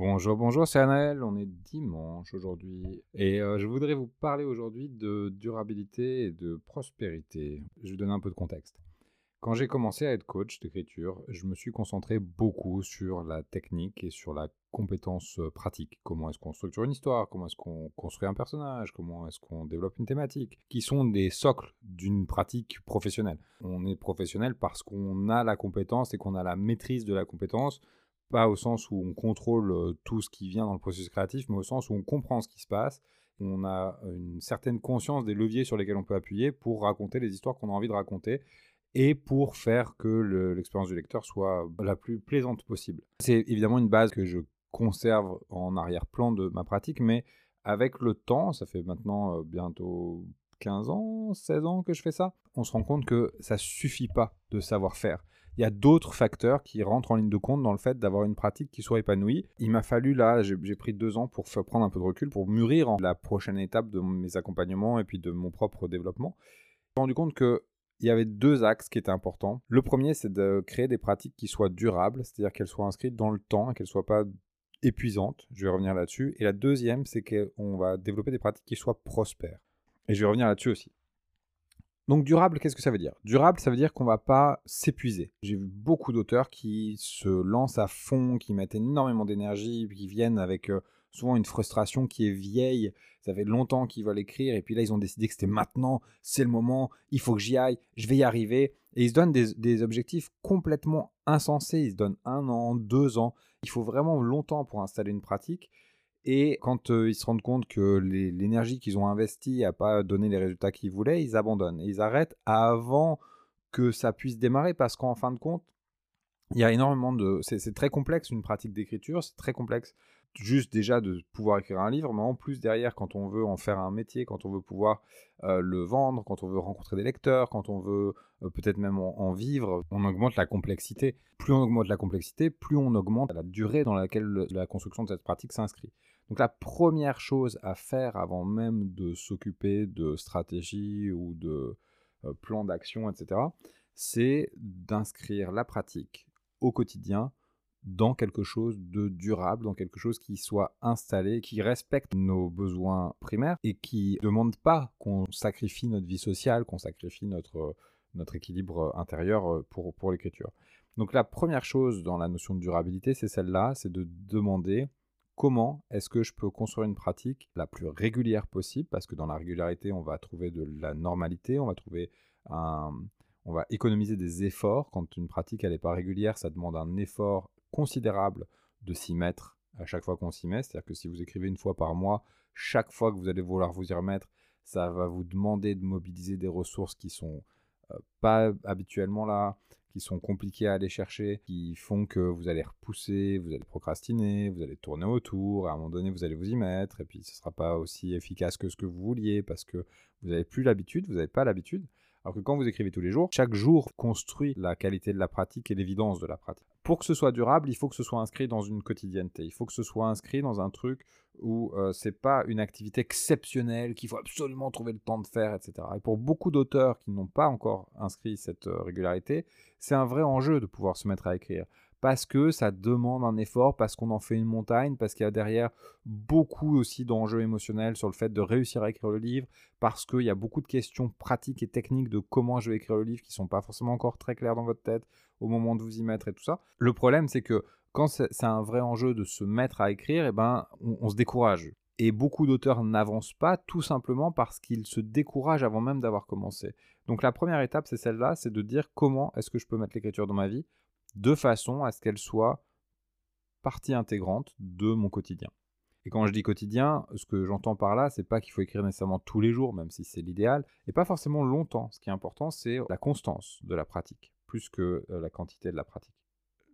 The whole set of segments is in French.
Bonjour, bonjour, c'est Anaël, on est dimanche aujourd'hui et euh, je voudrais vous parler aujourd'hui de durabilité et de prospérité. Je vous donner un peu de contexte. Quand j'ai commencé à être coach d'écriture, je me suis concentré beaucoup sur la technique et sur la compétence euh, pratique. Comment est-ce qu'on structure une histoire Comment est-ce qu'on construit un personnage Comment est-ce qu'on développe une thématique Qui sont des socles d'une pratique professionnelle. On est professionnel parce qu'on a la compétence et qu'on a la maîtrise de la compétence pas au sens où on contrôle tout ce qui vient dans le processus créatif, mais au sens où on comprend ce qui se passe, on a une certaine conscience des leviers sur lesquels on peut appuyer pour raconter les histoires qu'on a envie de raconter et pour faire que l'expérience du lecteur soit la plus plaisante possible. C'est évidemment une base que je conserve en arrière-plan de ma pratique, mais avec le temps, ça fait maintenant bientôt 15 ans, 16 ans que je fais ça, on se rend compte que ça suffit pas de savoir faire il y a d'autres facteurs qui rentrent en ligne de compte dans le fait d'avoir une pratique qui soit épanouie. Il m'a fallu là, j'ai pris deux ans pour prendre un peu de recul, pour mûrir la prochaine étape de mes accompagnements et puis de mon propre développement. Je me suis rendu compte que il y avait deux axes qui étaient importants. Le premier, c'est de créer des pratiques qui soient durables, c'est-à-dire qu'elles soient inscrites dans le temps et qu'elles ne soient pas épuisantes. Je vais revenir là-dessus. Et la deuxième, c'est qu'on va développer des pratiques qui soient prospères. Et je vais revenir là-dessus aussi. Donc durable, qu'est-ce que ça veut dire? Durable, ça veut dire qu'on va pas s'épuiser. J'ai vu beaucoup d'auteurs qui se lancent à fond, qui mettent énormément d'énergie, qui viennent avec euh, souvent une frustration qui est vieille. Ça fait longtemps qu'ils veulent écrire et puis là ils ont décidé que c'était maintenant, c'est le moment, il faut que j'y aille, je vais y arriver. Et ils se donnent des, des objectifs complètement insensés. Ils se donnent un an, deux ans. Il faut vraiment longtemps pour installer une pratique. Et quand ils se rendent compte que l'énergie qu'ils ont investie n'a pas donné les résultats qu'ils voulaient, ils abandonnent. Et ils arrêtent avant que ça puisse démarrer parce qu'en fin de compte, il y a énormément de... C'est très complexe une pratique d'écriture, c'est très complexe juste déjà de pouvoir écrire un livre, mais en plus derrière, quand on veut en faire un métier, quand on veut pouvoir le vendre, quand on veut rencontrer des lecteurs, quand on veut peut-être même en, vivre, on augmente la complexité. Plus on augmente la complexité, plus on augmente la durée dans laquelle la construction de cette pratique s'inscrit. Donc la première chose à faire avant même de s'occuper de stratégie ou de euh, plan d'action, etc., c'est d'inscrire la pratique au quotidien dans quelque chose de durable, dans quelque chose qui soit installé, qui respecte nos besoins primaires et qui ne demande pas qu'on sacrifie notre vie sociale, qu'on sacrifie notre, notre équilibre intérieur euh, pour, pour l'écriture. Donc la première chose dans la notion de durabilité, c'est celle-là, c'est de demander comment est-ce que je peux construire une pratique la plus régulière possible? Parce que dans la régularité, on va trouver de la normalité, on va économiser des efforts. Quand une pratique n'est pas régulière, ça demande un effort considérable de s'y mettre à chaque fois qu'on s'y met. C'est-à-dire que si vous écrivez une fois par mois, chaque fois que vous allez vouloir vous y remettre, ça va vous demander de mobiliser des ressources qui sont euh, pas habituellement là, qui sont compliqués à aller chercher, qui font que vous allez repousser, vous allez procrastiner, vous allez tourner autour, à un moment donné vous allez vous y mettre, et puis ce ne sera pas aussi efficace que ce que vous vouliez, parce que vous n'avez plus l'habitude, vous n'avez pas l'habitude. Alors que quand vous écrivez tous les jours, chaque jour construit la qualité de la pratique et l'évidence de la pratique. Pour que ce soit durable, il faut que ce soit inscrit dans une quotidienneté. Il faut que ce soit inscrit dans un truc où euh, c'est pas une activité exceptionnelle qu'il faut absolument trouver le temps de faire, etc. Et pour beaucoup d'auteurs qui n'ont pas encore inscrit cette euh, régularité, c'est un vrai enjeu de pouvoir se mettre à écrire parce que ça demande un effort, parce qu'on en fait une montagne, parce qu'il y a derrière beaucoup aussi d'enjeux émotionnels sur le fait de réussir à écrire le livre, parce qu'il y a beaucoup de questions pratiques et techniques de comment je vais écrire le livre qui sont pas forcément encore très claires dans votre tête au moment de vous y mettre et tout ça. Le problème, c'est que quand c'est un vrai enjeu de se mettre à écrire, eh ben, on, se décourage. Et beaucoup d'auteurs n'avancent pas tout simplement parce qu'ils se découragent avant même d'avoir commencé. Donc la première étape, c'est celle-là, c'est de dire comment est-ce que je peux mettre l'écriture dans ma vie de façon à ce qu'elle soit partie intégrante de mon quotidien. Et quand je dis quotidien, ce que j'entends par là, c'est pas qu'il faut écrire nécessairement tous les jours, même si c'est l'idéal, et pas forcément longtemps. Ce qui est important, c'est la constance de la pratique, plus que euh, la quantité de la pratique.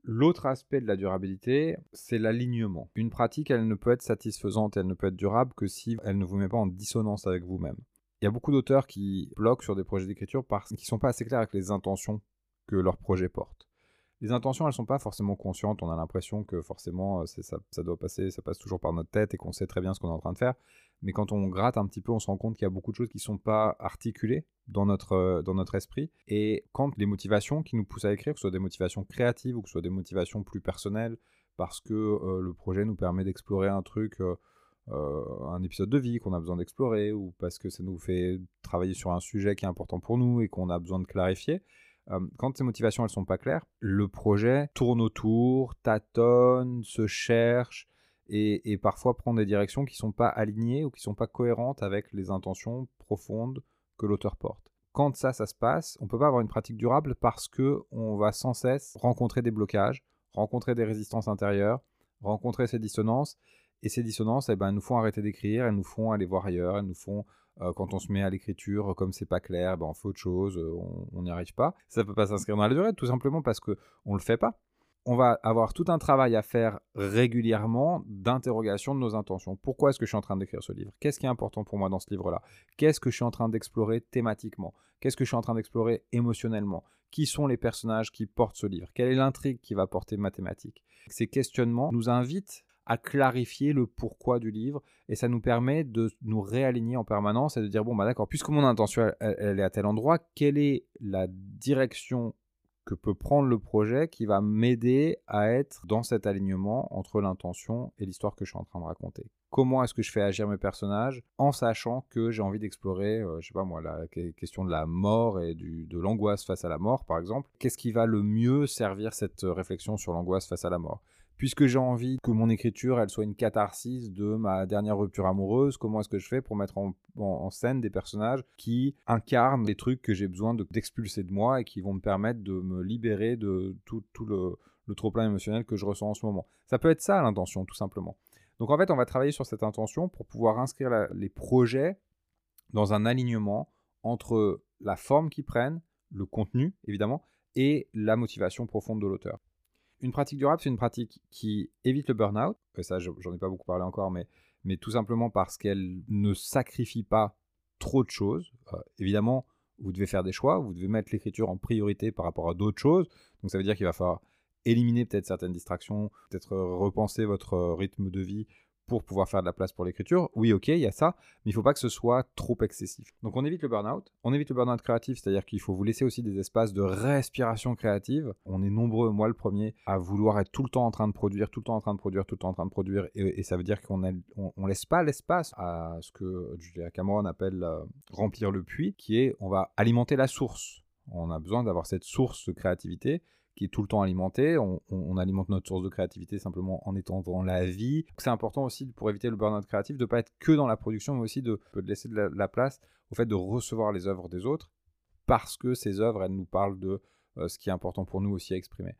L'autre aspect de la durabilité, c'est l'alignement. Une pratique, elle ne peut être satisfaisante, elle ne peut être durable que si elle ne vous met pas en dissonance avec vous-même. Il y a beaucoup d'auteurs qui bloquent sur des projets d'écriture parce qu'ils ne sont pas assez clairs avec les intentions que leur projet porte. Les intentions, elles ne sont pas forcément conscientes. On a l'impression que forcément, euh, ça, doit passer, ça passe toujours par notre tête et qu'on sait très bien ce qu'on est en train de faire. Mais quand on gratte un petit peu, on se rend compte qu'il y a beaucoup de choses qui ne sont pas articulées dans notre, euh, dans notre esprit. Et quand les motivations qui nous poussent à écrire, que ce soit des motivations créatives ou que ce soit des motivations plus personnelles, parce que euh, le projet nous permet d'explorer un truc, un épisode de vie qu'on a besoin d'explorer, ou parce que ça nous fait travailler sur un sujet qui est important pour nous et qu'on a besoin de clarifier, quand ces motivations elles sont pas claires, le projet tourne autour, tâtonne, se cherche et, parfois prend des directions qui sont pas alignées ou qui sont pas cohérentes avec les intentions profondes que l'auteur porte. Quand ça, ça se passe, on peut pas avoir une pratique durable parce que on va sans cesse rencontrer des blocages, rencontrer des résistances intérieures, rencontrer ces dissonances. Et ces dissonances, eh ben, nous font arrêter d'écrire, elles nous font aller voir ailleurs, elles nous font quand on se met à l'écriture, comme c'est pas clair, ben on fait autre chose, euh, on n'y arrive pas. Ça peut pas s'inscrire dans la durée, tout simplement parce que on le fait pas. On va avoir tout un travail à faire régulièrement d'interrogation de nos intentions. Pourquoi est-ce que je suis en train d'écrire ce livre? Qu'est-ce qui est important pour moi dans ce livre-là? Qu'est-ce que je suis en train d'explorer thématiquement? Qu'est-ce que je suis en train d'explorer émotionnellement? Qui sont les personnages qui portent ce livre? Quelle est l'intrigue qui va porter ma thématique Ces questionnements nous invitent à clarifier le pourquoi du livre et ça nous permet de nous réaligner en permanence et de dire bon bah d'accord puisque mon intention elle, est à tel endroit quelle est la direction que peut prendre le projet qui va m'aider à être dans cet alignement entre l'intention et l'histoire que je suis en train de raconter? Comment est-ce que je fais agir mes personnages en sachant que j'ai envie d'explorer, euh, je sais pas moi, la question de la mort et du, de l'angoisse face à la mort, par exemple? Qu'est-ce qui va le mieux servir cette réflexion sur l'angoisse face à la mort? Puisque j'ai envie que mon écriture elle soit une catharsis de ma dernière rupture amoureuse, comment est-ce que je fais pour mettre en, scène des personnages qui incarnent des trucs que j'ai besoin d'expulser de, moi et qui vont me permettre de me libérer de tout, le, le trop-plein émotionnel que je ressens en ce moment. Ça peut être ça l'intention, tout simplement. Donc en fait, on va travailler sur cette intention pour pouvoir inscrire les projets dans un alignement entre la forme qu'ils prennent, le contenu évidemment, et la motivation profonde de l'auteur. Une pratique durable, c'est une pratique qui évite le burn-out. Ça, j'en ai pas beaucoup parlé encore, mais, mais tout simplement parce qu'elle ne sacrifie pas trop de choses. Euh, évidemment, vous devez faire des choix, vous devez mettre l'écriture en priorité par rapport à d'autres choses. Donc ça veut dire qu'il va falloir éliminer peut-être certaines distractions, peut-être repenser votre rythme de vie pour pouvoir faire de la place pour l'écriture. Oui, ok, il y a ça, mais il ne faut pas que ce soit trop excessif. Donc on évite le burn-out. On évite le burn-out créatif, c'est-à-dire qu'il faut vous laisser aussi des espaces de respiration créative. On est nombreux, moi le premier, à vouloir être tout le temps en train de produire, tout le temps en train de produire, tout le temps en train de produire, et, ça veut dire qu'on ne on, laisse pas l'espace à ce que Julia Cameron appelle euh, remplir le puits, qui est on va alimenter la source. On a besoin d'avoir cette source de créativité qui est tout le temps alimenté. On, alimente notre source de créativité simplement en étant dans la vie. C'est important aussi pour éviter le burn-out créatif de ne pas être que dans la production, mais aussi de, laisser de la, place au fait de recevoir les œuvres des autres parce que ces œuvres, elles nous parlent de euh, ce qui est important pour nous aussi à exprimer.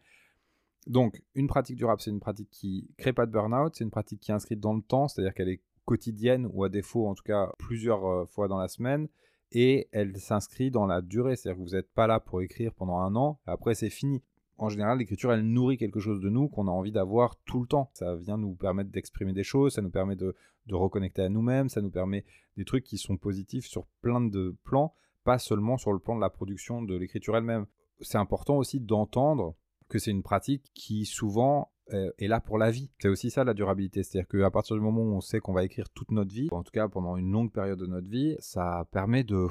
Donc, une pratique durable, c'est une pratique qui crée pas de burn-out, c'est une pratique qui est inscrite dans le temps, c'est-à-dire qu'elle est quotidienne ou à défaut, en tout cas, plusieurs euh, fois dans la semaine et elle s'inscrit dans la durée. C'est-à-dire que vous n'êtes pas là pour écrire pendant un an, après c'est fini en général, l'écriture, elle nourrit quelque chose de nous qu'on a envie d'avoir tout le temps. Ça vient nous permettre d'exprimer des choses, ça nous permet de, reconnecter à nous-mêmes, ça nous permet des trucs qui sont positifs sur plein de plans, pas seulement sur le plan de la production de l'écriture elle-même. C'est important aussi d'entendre que c'est une pratique qui souvent euh, est là pour la vie. C'est aussi ça la durabilité, c'est-à-dire qu'à partir du moment où on sait qu'on va écrire toute notre vie, en tout cas pendant une longue période de notre vie, ça permet de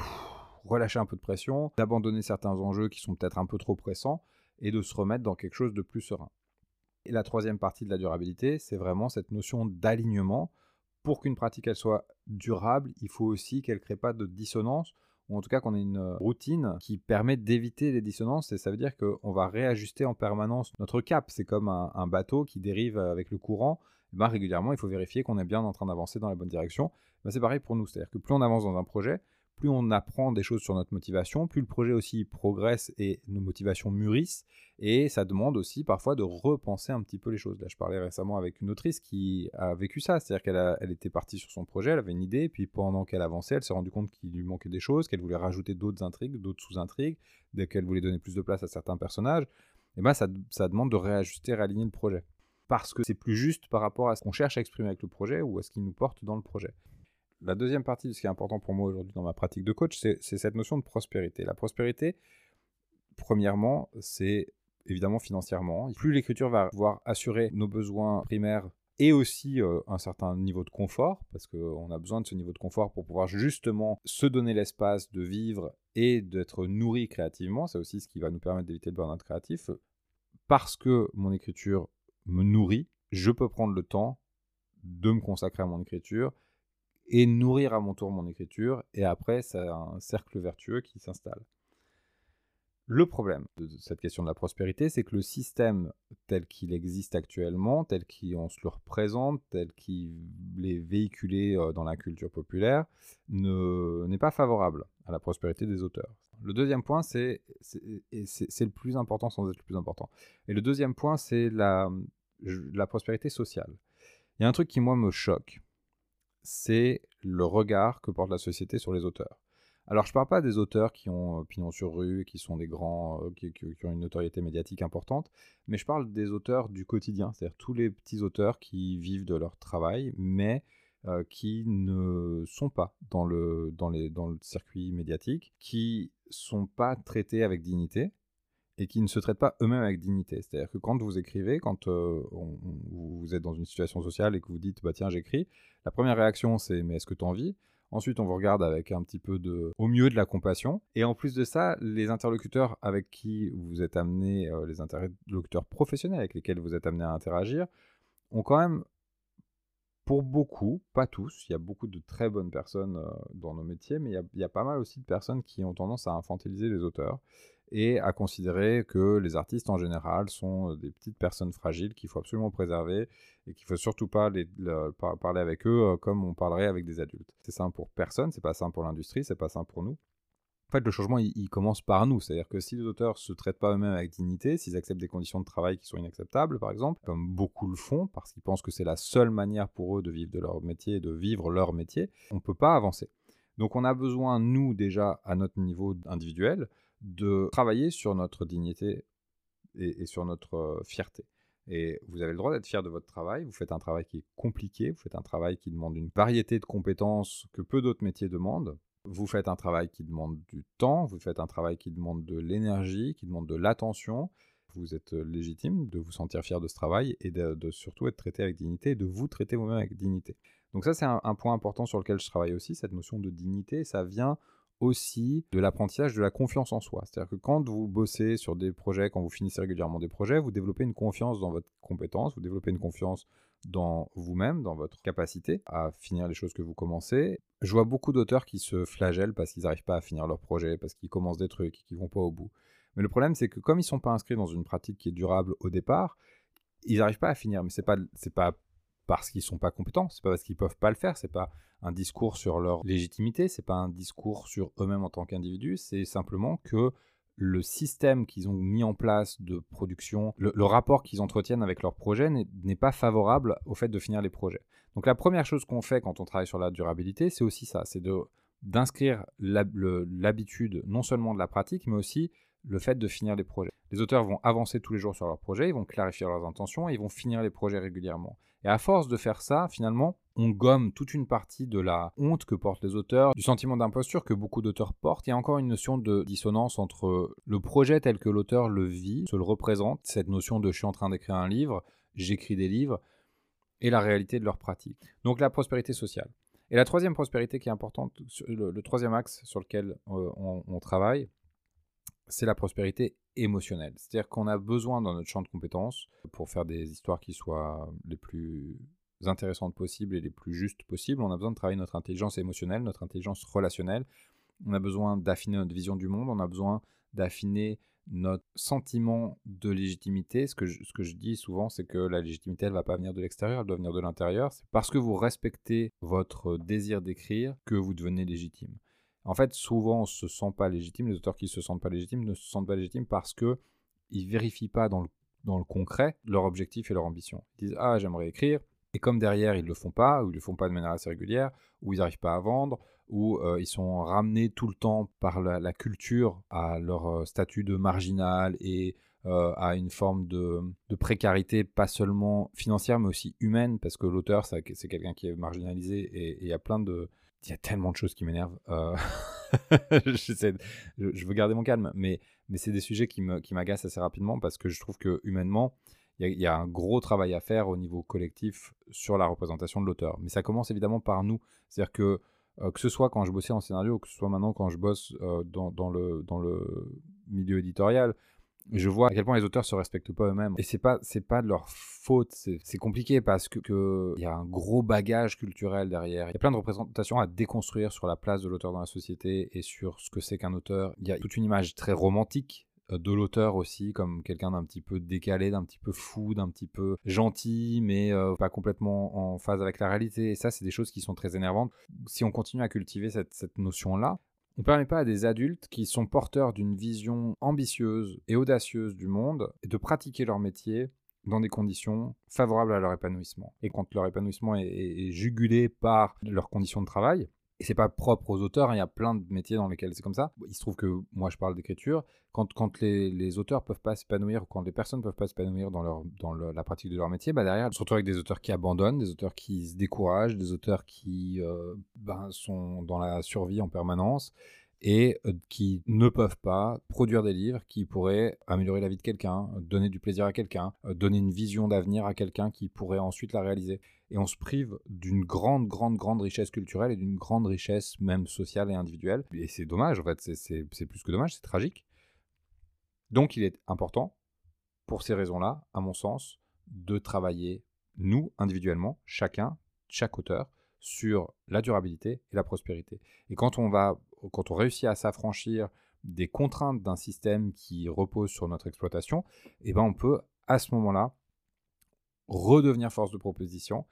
relâcher un peu de pression, d'abandonner certains enjeux qui sont peut-être un peu trop pressants et de se remettre dans quelque chose de plus serein. Et la troisième partie de la durabilité, c'est vraiment cette notion d'alignement. Pour qu'une pratique elle soit durable, il faut aussi qu'elle ne crée pas de dissonance, ou en tout cas qu'on ait une routine qui permet d'éviter les dissonances, et ça veut dire qu'on va réajuster en permanence notre cap. C'est comme un, bateau qui dérive avec le courant. Eh ben, régulièrement, il faut vérifier qu'on est bien en train d'avancer dans la bonne direction. Ben, c'est pareil pour nous, c'est-à-dire que plus on avance dans un projet, plus on apprend des choses sur notre motivation, plus le projet aussi progresse et nos motivations mûrissent. Et ça demande aussi parfois de repenser un petit peu les choses. Là, je parlais récemment avec une autrice qui a vécu ça, c'est-à-dire qu'elle elle était partie sur son projet, elle avait une idée, puis pendant qu'elle avançait, elle s'est rendue compte qu'il lui manquait des choses, qu'elle voulait rajouter d'autres intrigues, d'autres sous-intrigues, qu'elle voulait donner plus de place à certains personnages. et ben ça, ça demande de réajuster, réaligner le projet. Parce que c'est plus juste par rapport à ce qu'on cherche à exprimer avec le projet ou à ce qui nous porte dans le projet. La deuxième partie de ce qui est important pour moi aujourd'hui dans ma pratique de coach, c'est cette notion de prospérité. La prospérité, premièrement, c'est évidemment financièrement. Plus l'écriture va pouvoir assurer nos besoins primaires et aussi euh, un certain niveau de confort, parce qu'on a besoin de ce niveau de confort pour pouvoir justement se donner l'espace de vivre et d'être nourri créativement. C'est aussi ce qui va nous permettre d'éviter le burn-out créatif. Parce que mon écriture me nourrit, je peux prendre le temps de me consacrer à mon écriture et nourrir à mon tour mon écriture, et après, c'est un cercle vertueux qui s'installe. Le problème de cette question de la prospérité, c'est que le système tel qu'il existe actuellement, tel qu'on se le représente, tel qu'il est véhiculé euh, dans la culture populaire, n'est pas favorable à la prospérité des auteurs. Le deuxième point, c'est le plus important sans être le plus important. Et le deuxième point, c'est la, la prospérité sociale. Il y a un truc qui, moi, me choque, c'est le regard que porte la société sur les auteurs. Alors, je ne parle pas des auteurs qui ont euh, pignon sur rue, qui sont des grands, euh, qui, ont une notoriété médiatique importante, mais je parle des auteurs du quotidien, c'est-à-dire tous les petits auteurs qui vivent de leur travail, mais euh, qui ne sont pas dans le, dans, le circuit médiatique, qui sont pas traités avec dignité et qui ne se traitent pas eux-mêmes avec dignité. C'est-à-dire que quand vous écrivez, quand vous êtes dans une situation sociale et que vous dites bah tiens j'écris, la première réaction c'est mais est-ce que tu en vis? Ensuite, on vous regarde avec un petit peu de, au mieux de la compassion. Et en plus de ça, les interlocuteurs avec qui vous êtes amené, euh, les interlocuteurs professionnels avec lesquels vous êtes amené à interagir, ont quand même, pour beaucoup, pas tous, il y a beaucoup de très bonnes personnes euh, dans nos métiers, mais il y, a, pas mal aussi de personnes qui ont tendance à infantiliser les auteurs et à considérer que les artistes en général sont euh, des petites personnes fragiles qu'il faut absolument préserver et qu'il faut surtout pas parler avec eux euh, comme on parlerait avec des adultes. C'est simple pour personne, c'est pas simple pour l'industrie, c'est pas simple pour nous. En fait, le changement, il, commence par nous. C'est-à-dire que si les auteurs se traitent pas eux-mêmes avec dignité, s'ils acceptent des conditions de travail qui sont inacceptables, par exemple, comme beaucoup le font, parce qu'ils pensent que c'est la seule manière pour eux de vivre de leur métier et de vivre leur métier, on ne peut pas avancer. Donc on a besoin, nous, déjà, à notre niveau individuel, de travailler sur notre dignité et, sur notre euh, fierté. Et vous avez le droit d'être fier de votre travail. Vous faites un travail qui est compliqué, vous faites un travail qui demande une variété de compétences que peu d'autres métiers demandent. Vous faites un travail qui demande du temps, vous faites un travail qui demande de l'énergie, qui demande de l'attention. Vous êtes euh, légitime de vous sentir fier de ce travail et de, surtout être traité avec dignité et de vous traiter vous-même avec dignité. Donc ça, c'est un, un, point important sur lequel je travaille aussi, cette notion de dignité. Ça vient aussi de l'apprentissage de la confiance en soi. C'est-à-dire que quand vous bossez sur des projets, quand vous finissez régulièrement des projets, vous développez une confiance dans votre compétence, vous développez une confiance dans vous-même, dans votre capacité à finir les choses que vous commencez. Je vois beaucoup d'auteurs qui se flagellent parce qu'ils n'arrivent pas à finir leur projet, parce qu'ils commencent des trucs et qu'ils vont pas au bout. Mais le problème, c'est que comme ils sont pas inscrits dans une pratique qui est durable au départ, ils n'arrivent pas à finir. Mais c'est pas c'est pas parce qu'ils sont pas compétents, c'est pas parce qu'ils peuvent pas le faire, c'est pas un discours sur leur légitimité, c'est pas un discours sur eux-mêmes en tant qu'individus, c'est simplement que le système qu'ils ont mis en place de production, le, rapport qu'ils entretiennent avec leur projet n'est pas favorable au fait de finir les projets. Donc la première chose qu'on fait quand on travaille sur la durabilité, c'est aussi ça, c'est d'inscrire l'habitude non seulement de la pratique, mais aussi le fait de finir les projets. Les auteurs vont avancer tous les jours sur leurs projets, ils vont clarifier leurs intentions et ils vont finir les projets régulièrement. Et à force de faire ça, finalement, on gomme toute une partie de la honte que portent les auteurs, du sentiment d'imposture que beaucoup d'auteurs portent. Il y a encore une notion de dissonance entre le projet tel que l'auteur le vit, se le représente, cette notion de je suis en train d'écrire un livre, j'écris des livres, et la réalité de leur pratique. Donc la prospérité sociale. Et la troisième prospérité qui est importante, le, troisième axe sur lequel euh, on travaille, c'est la prospérité émotionnelle. C'est-à-dire qu'on a besoin dans notre champ de compétences pour faire des histoires qui soient les plus intéressantes possibles et les plus justes possibles. On a besoin de travailler notre intelligence émotionnelle, notre intelligence relationnelle. On a besoin d'affiner notre vision du monde. On a besoin d'affiner notre sentiment de légitimité. Ce que je, dis souvent, c'est que la légitimité, elle ne va pas venir de l'extérieur, elle doit venir de l'intérieur. C'est parce que vous respectez votre désir d'écrire que vous devenez légitime. En fait, souvent, on ne se sent pas légitime. Les auteurs qui ne se sentent pas légitimes ne se sentent pas légitimes parce que ils vérifient pas dans le, concret leur objectif et leur ambition. Ils disent Ah, j'aimerais écrire. Et comme derrière, ils ne le font pas, ou ils ne le font pas de manière assez régulière, ou ils n'arrivent pas à vendre, ou euh, ils sont ramenés tout le temps par la, culture à leur euh, statut de marginal et euh, à une forme de, précarité, pas seulement financière, mais aussi humaine, parce que l'auteur, c'est quelqu'un qui est marginalisé et il y a plein de... Il y a tellement de choses qui m'énervent. Euh, je, veux garder mon calme, mais, c'est des sujets qui m'agacent assez rapidement parce que je trouve que humainement, il y, a un gros travail à faire au niveau collectif sur la représentation de l'auteur. Mais ça commence évidemment par nous. C'est-à-dire que euh, que ce soit quand je bossais en scénario, que ce soit maintenant quand je bosse le, dans le milieu éditorial, je vois à quel point les auteurs se respectent pas eux-mêmes. Et c'est pas, c'est pas de leur faute. C'est compliqué parce que, y a un gros bagage culturel derrière. Il y a plein de représentations à déconstruire sur la place de l'auteur dans la société et sur ce que c'est qu'un auteur. Il y a toute une image très romantique euh, de l'auteur aussi comme quelqu'un d'un petit peu décalé, d'un petit peu fou, d'un petit peu gentil, mais euh, pas complètement en phase avec la réalité. Et ça, c'est des choses qui sont très énervantes. Si on continue à cultiver cette, cette notion-là, on ne permet pas à des adultes qui sont porteurs d'une vision ambitieuse et audacieuse du monde de pratiquer leur métier dans des conditions favorables à leur épanouissement. Et quand leur épanouissement est, jugulé par leurs conditions de travail, et c'est pas propre aux auteurs, hein, il y a plein de métiers dans lesquels c'est comme ça. Il se trouve que moi je parle d'écriture, quand, quand les, les, auteurs peuvent pas s'épanouir, quand les personnes peuvent pas s'épanouir dans, leur, dans la pratique de leur métier, bah derrière, se retrouvent avec des auteurs qui abandonnent, des auteurs qui se découragent, des auteurs qui euh, ben, sont dans la survie en permanence et euh, qui ne peuvent pas produire des livres qui pourraient améliorer la vie de quelqu'un, donner du plaisir à quelqu'un, euh, donner une vision d'avenir à quelqu'un qui pourrait ensuite la réaliser. Et on se prive d'une grande, grande, grande richesse culturelle et d'une grande richesse même sociale et individuelle. Et c'est dommage, en fait, c'est plus que dommage, c'est tragique. Donc il est important, pour ces raisons-là, à mon sens, de travailler, nous, individuellement, chacun, chaque auteur, sur la durabilité et la prospérité. Et quand on va quand on réussit à s'affranchir des contraintes d'un système qui repose sur notre exploitation, eh ben on peut à ce moment-là redevenir force de proposition.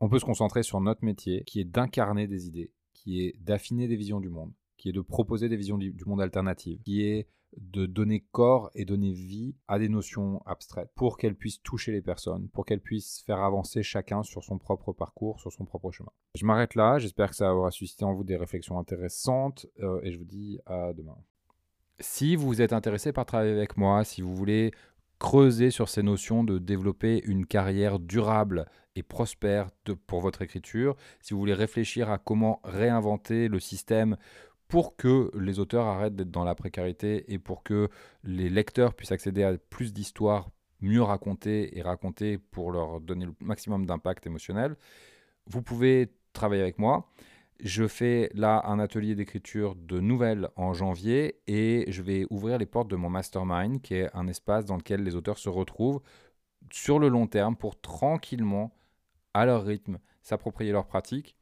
On peut se concentrer sur notre métier qui est d'incarner des idées, qui est d'affiner des visions du monde, qui est de proposer des visions du monde alternatives, qui est de donner corps et donner vie à des notions abstraites pour qu'elles puissent toucher les personnes, pour qu'elles puissent faire avancer chacun sur son propre parcours, sur son propre chemin. Je m'arrête là, j'espère que ça aura suscité en vous des réflexions intéressantes euh, et je vous dis à demain. Si vous êtes intéressé par travailler avec moi, si vous voulez creuser sur ces notions de développer une carrière durable et prospère pour votre écriture, si vous voulez réfléchir à comment réinventer le système pour que les auteurs arrêtent d'être dans la précarité et pour que les lecteurs puissent accéder à plus d'histoires mieux racontées et racontées pour leur donner le maximum d'impact émotionnel, vous pouvez travailler avec moi. Je fais là un atelier d'écriture de nouvelles en janvier et je vais ouvrir les portes de mon mastermind, qui est un espace dans lequel les auteurs se retrouvent sur le long terme pour tranquillement, à leur rythme, s'approprier leurs pratiques,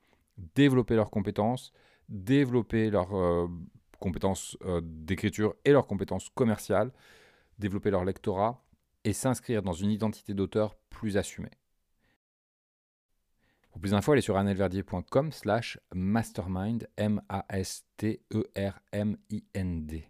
développer leurs compétences, développer leurs euh, compétences euh, d'écriture et leurs compétences commerciales, développer leur lectorat et s'inscrire dans une identité d'auteur plus assumée. Pour plus d'infos, allez sur annelverdier.com slash mastermind, M-A-S-T-E-R-M-I-N-D.